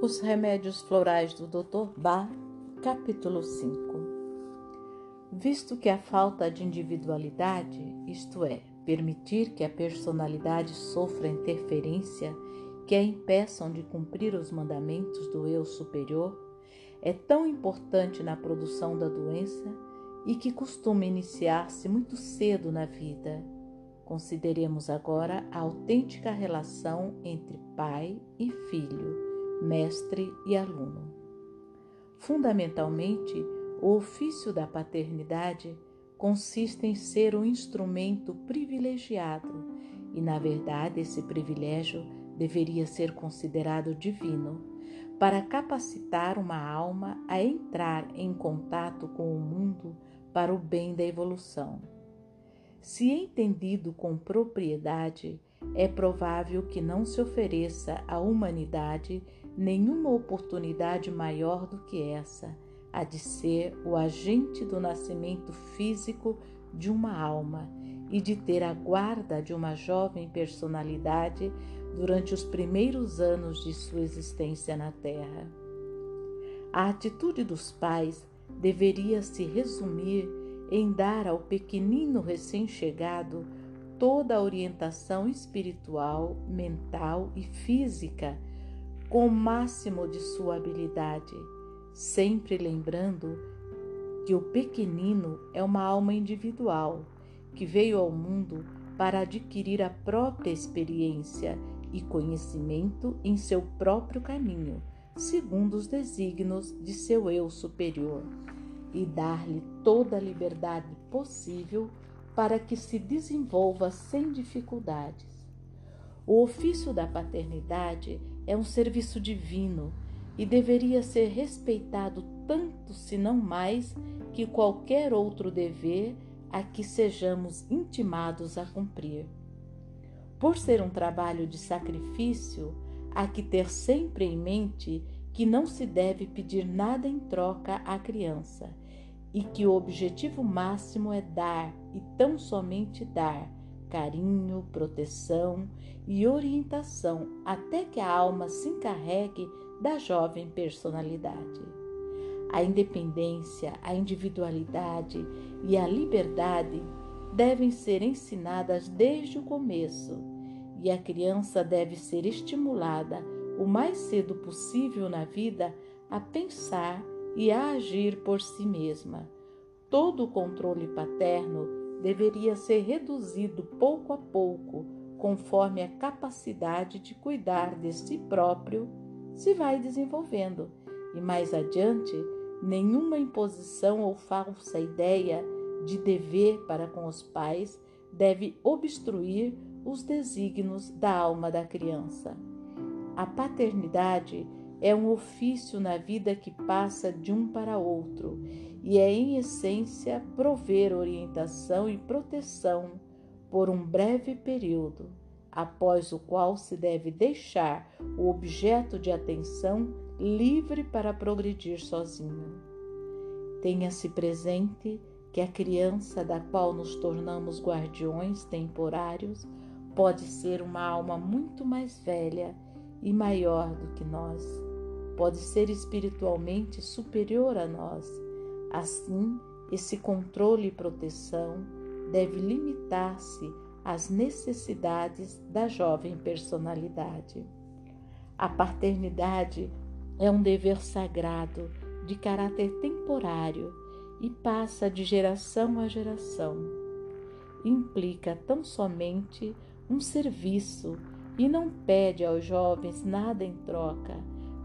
Os Remédios Florais do Dr. Bach, capítulo 5 Visto que a falta de individualidade, isto é, permitir que a personalidade sofra interferência que a impeçam de cumprir os mandamentos do eu superior, é tão importante na produção da doença e que costuma iniciar-se muito cedo na vida. Consideremos agora a autêntica relação entre pai e filho mestre e aluno. Fundamentalmente, o ofício da paternidade consiste em ser um instrumento privilegiado, e na verdade esse privilégio deveria ser considerado divino, para capacitar uma alma a entrar em contato com o mundo para o bem da evolução. Se entendido com propriedade, é provável que não se ofereça à humanidade nenhuma oportunidade maior do que essa, a de ser o agente do nascimento físico de uma alma e de ter a guarda de uma jovem personalidade durante os primeiros anos de sua existência na Terra. A atitude dos pais deveria se resumir em dar ao pequenino recém-chegado toda a orientação espiritual, mental e física com o máximo de sua habilidade, sempre lembrando que o pequenino é uma alma individual que veio ao mundo para adquirir a própria experiência e conhecimento em seu próprio caminho, segundo os desígnios de seu eu superior, e dar-lhe toda a liberdade possível para que se desenvolva sem dificuldades. O ofício da paternidade é um serviço divino e deveria ser respeitado tanto, se não mais, que qualquer outro dever a que sejamos intimados a cumprir. Por ser um trabalho de sacrifício, há que ter sempre em mente que não se deve pedir nada em troca à criança e que o objetivo máximo é dar e tão somente dar carinho, proteção e orientação até que a alma se encarregue da jovem personalidade. A independência, a individualidade e a liberdade devem ser ensinadas desde o começo e a criança deve ser estimulada o mais cedo possível na vida a pensar e a agir por si mesma. Todo o controle paterno deveria ser reduzido pouco a pouco, conforme a capacidade de cuidar de si próprio se vai desenvolvendo, e mais adiante, nenhuma imposição ou falsa ideia de dever para com os pais deve obstruir os desígnios da alma da criança. A paternidade é um ofício na vida que passa de um para outro e é, em essência, prover orientação e proteção por um breve período, após o qual se deve deixar o objeto de atenção livre para progredir sozinho. Tenha-se presente que a criança da qual nos tornamos guardiões temporários pode ser uma alma muito mais velha e maior do que nós pode ser espiritualmente superior a nós. Assim, esse controle e proteção deve limitar-se às necessidades da jovem personalidade. A paternidade é um dever sagrado de caráter temporário e passa de geração a geração. Implica tão somente um serviço e não pede aos jovens nada em troca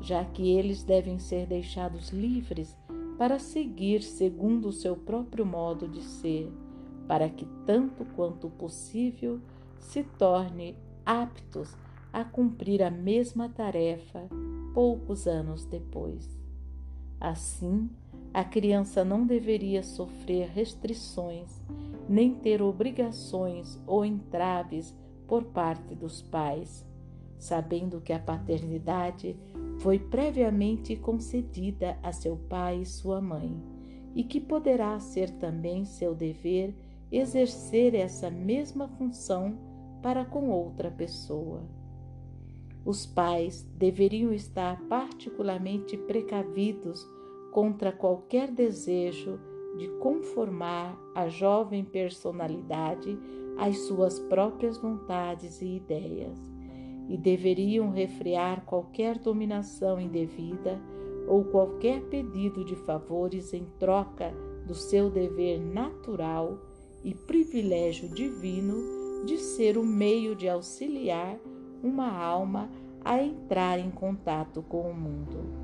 já que eles devem ser deixados livres para seguir segundo o seu próprio modo de ser, para que, tanto quanto possível, se torne aptos a cumprir a mesma tarefa poucos anos depois. Assim, a criança não deveria sofrer restrições, nem ter obrigações ou entraves por parte dos pais, sabendo que a paternidade foi previamente concedida a seu pai e sua mãe, e que poderá ser também seu dever exercer essa mesma função para com outra pessoa. os pais deveriam estar particularmente precavidos contra qualquer desejo de conformar a jovem personalidade às suas próprias vontades e ideias, e deveriam refrear qualquer dominação indevida ou qualquer pedido de favores em troca do seu dever natural e privilégio divino de ser o meio de auxiliar uma alma a entrar em contato com o mundo.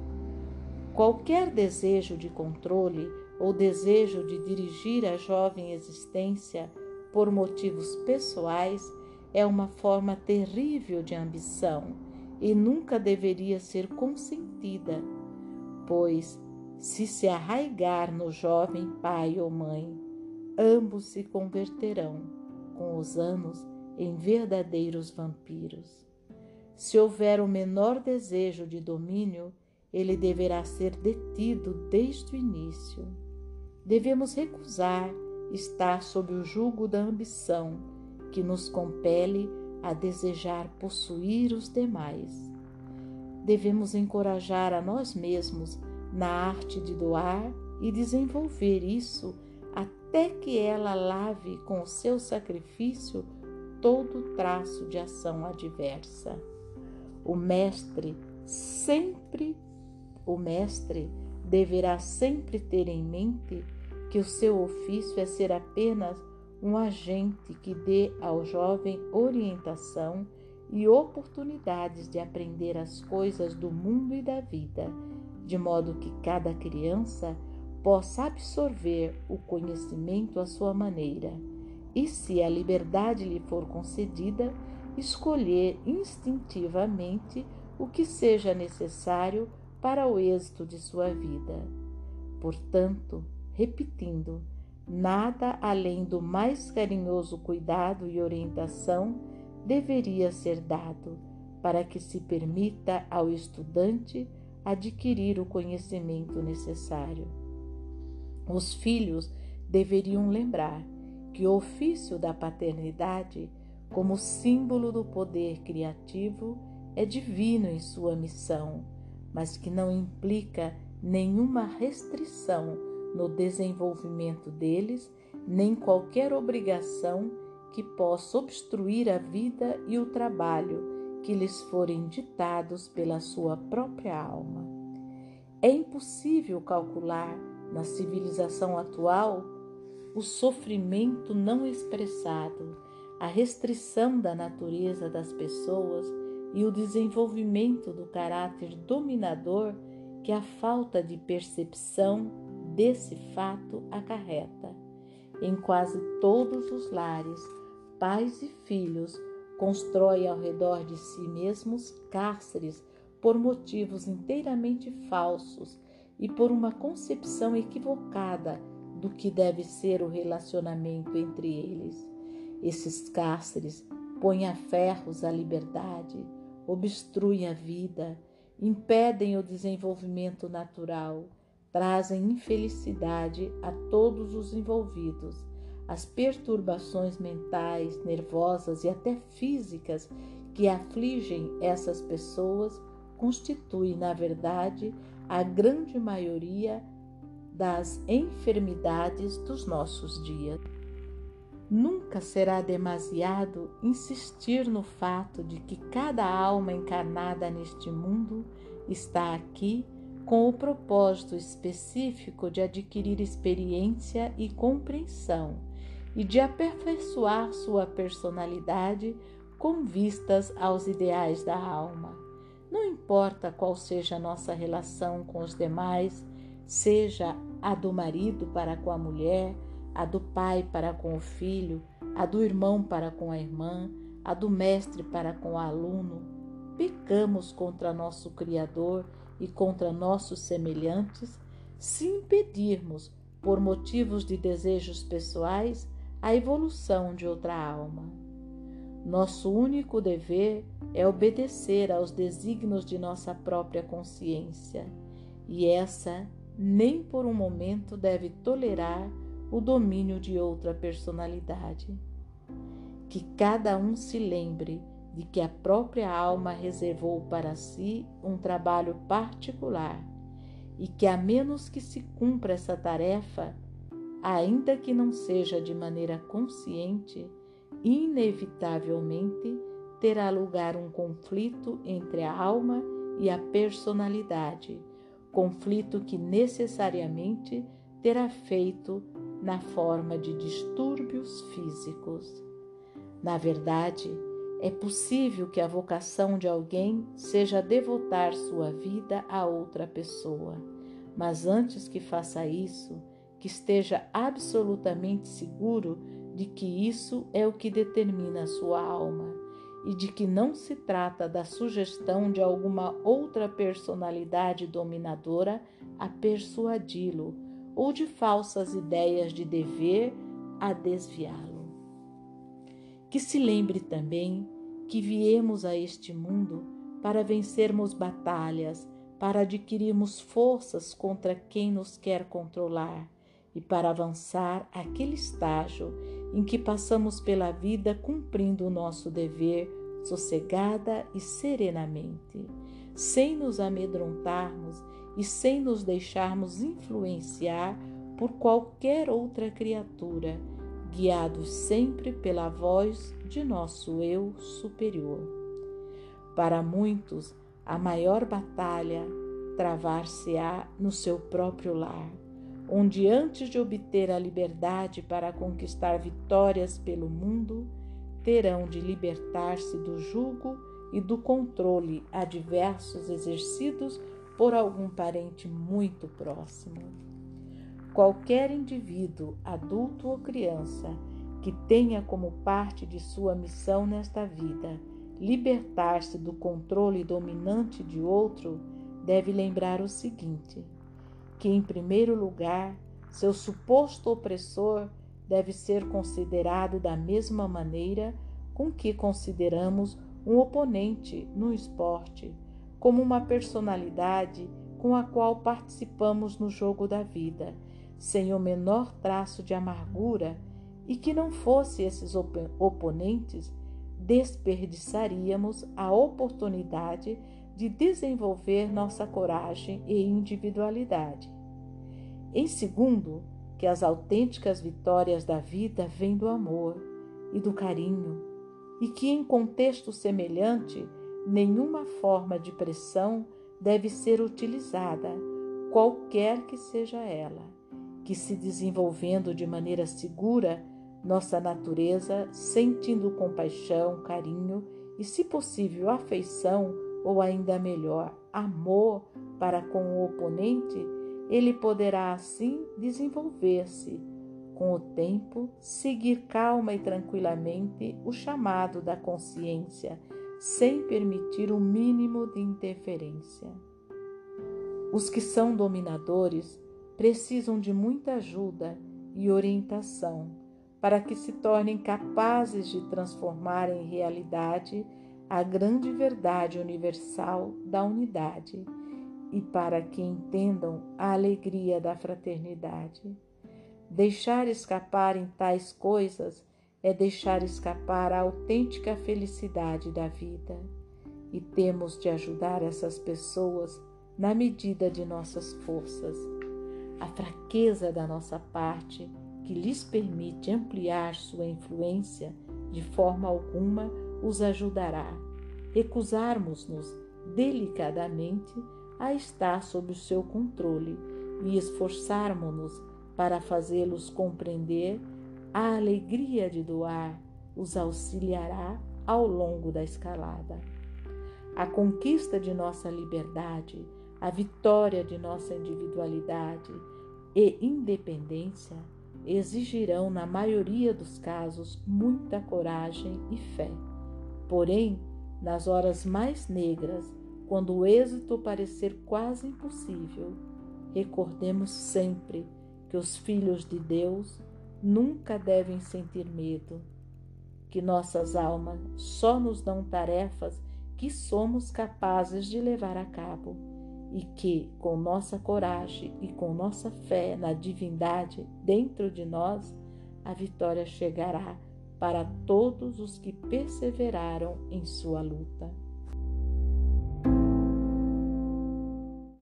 Qualquer desejo de controle ou desejo de dirigir a jovem existência por motivos pessoais é uma forma terrível de ambição e nunca deveria ser consentida, pois, se se arraigar no jovem pai ou mãe, ambos se converterão, com os anos, em verdadeiros vampiros. Se houver o menor desejo de domínio, ele deverá ser detido desde o início. Devemos recusar estar sob o jugo da ambição que nos compele a desejar possuir os demais. Devemos encorajar a nós mesmos na arte de doar e desenvolver isso até que ela lave com o seu sacrifício todo traço de ação adversa. O mestre sempre, o mestre deverá sempre ter em mente que o seu ofício é ser apenas um agente que dê ao jovem orientação e oportunidades de aprender as coisas do mundo e da vida, de modo que cada criança possa absorver o conhecimento à sua maneira e, se a liberdade lhe for concedida, escolher instintivamente o que seja necessário para o êxito de sua vida. Portanto, repetindo, nada além do mais carinhoso cuidado e orientação deveria ser dado para que se permita ao estudante adquirir o conhecimento necessário. Os filhos deveriam lembrar que o ofício da paternidade, como símbolo do poder criativo, é divino em sua missão, mas que não implica nenhuma restrição no desenvolvimento deles, nem qualquer obrigação que possa obstruir a vida e o trabalho que lhes forem ditados pela sua própria alma. É impossível calcular, na civilização atual, o sofrimento não expressado, a restrição da natureza das pessoas e o desenvolvimento do caráter dominador que a falta de percepção desse fato acarreta. Em quase todos os lares, pais e filhos constroem ao redor de si mesmos cárceres por motivos inteiramente falsos e por uma concepção equivocada do que deve ser o relacionamento entre eles. Esses cárceres põem a ferros à liberdade, obstruem a vida, impedem o desenvolvimento natural trazem infelicidade a todos os envolvidos. As perturbações mentais, nervosas e até físicas que afligem essas pessoas constituem, na verdade, a grande maioria das enfermidades dos nossos dias. Nunca será demasiado insistir no fato de que cada alma encarnada neste mundo está aqui com o propósito específico de adquirir experiência e compreensão e de aperfeiçoar sua personalidade com vistas aos ideais da alma. Não importa qual seja a nossa relação com os demais, seja a do marido para com a mulher, a do pai para com o filho, a do irmão para com a irmã, a do mestre para com o aluno, pecamos contra nosso Criador e contra nossos semelhantes, se impedirmos, por motivos de desejos pessoais, a evolução de outra alma. Nosso único dever é obedecer aos desígnios de nossa própria consciência, e essa nem por um momento deve tolerar o domínio de outra personalidade. Que cada um se lembre de que a própria alma reservou para si um trabalho particular e que, a menos que se cumpra essa tarefa, ainda que não seja de maneira consciente, inevitavelmente terá lugar um conflito entre a alma e a personalidade, conflito que necessariamente terá feito na forma de distúrbios físicos. Na verdade, é possível que a vocação de alguém seja devotar sua vida a outra pessoa, mas antes que faça isso, que esteja absolutamente seguro de que isso é o que determina sua alma e de que não se trata da sugestão de alguma outra personalidade dominadora a persuadi-lo ou de falsas ideias de dever a desviá-lo. Que se lembre também que viemos a este mundo para vencermos batalhas, para adquirirmos forças contra quem nos quer controlar e para avançar aquele estágio em que passamos pela vida cumprindo o nosso dever sossegada e serenamente, sem nos amedrontarmos e sem nos deixarmos influenciar por qualquer outra criatura, guiados sempre pela voz de nosso eu superior. Para muitos, a maior batalha travar-se-á no seu próprio lar onde antes de obter a liberdade para conquistar vitórias pelo mundo, terão de libertar-se do jugo e do controle adversos exercidos por algum parente muito próximo. Qualquer indivíduo, adulto ou criança, que tenha como parte de sua missão nesta vida libertar-se do controle dominante de outro, deve lembrar o seguinte: que, em primeiro lugar, seu suposto opressor deve ser considerado da mesma maneira com que consideramos um oponente no esporte, como uma personalidade com a qual participamos no jogo da vida, sem o menor traço de amargura, e que não fosse esses op oponentes, desperdiçaríamos a oportunidade de desenvolver nossa coragem e individualidade. Em segundo, que as autênticas vitórias da vida vêm do amor e do carinho, e que em contexto semelhante, nenhuma forma de pressão deve ser utilizada, qualquer que seja ela, que se desenvolvendo de maneira segura, nossa natureza, sentindo compaixão, carinho e, se possível, afeição, ou ainda melhor, amor para com o oponente, ele poderá assim desenvolver-se. Com o tempo, seguir calma e tranquilamente o chamado da consciência, sem permitir o mínimo de interferência. Os que são dominadores precisam de muita ajuda e orientação para que se tornem capazes de transformar em realidade a grande verdade universal da unidade e para que entendam a alegria da fraternidade. Deixar escapar em tais coisas é deixar escapar a autêntica felicidade da vida. E temos de ajudar essas pessoas na medida de nossas forças. A fraqueza da nossa parte, que lhes permite ampliar sua influência, de forma alguma os ajudará. Recusarmos-nos delicadamente a estar sob o seu controle e esforçarmos-nos para fazê-los compreender a alegria de doar os auxiliará ao longo da escalada. A conquista de nossa liberdade, a vitória de nossa individualidade e independência exigirão, na maioria dos casos, muita coragem e fé. Porém, nas horas mais negras, quando o êxito parecer quase impossível, recordemos sempre que os filhos de Deus nunca devem sentir medo, que nossas almas só nos dão tarefas que somos capazes de levar a cabo e que, com nossa coragem e com nossa fé na divindade dentro de nós, a vitória chegará para todos os que perseveraram em sua luta.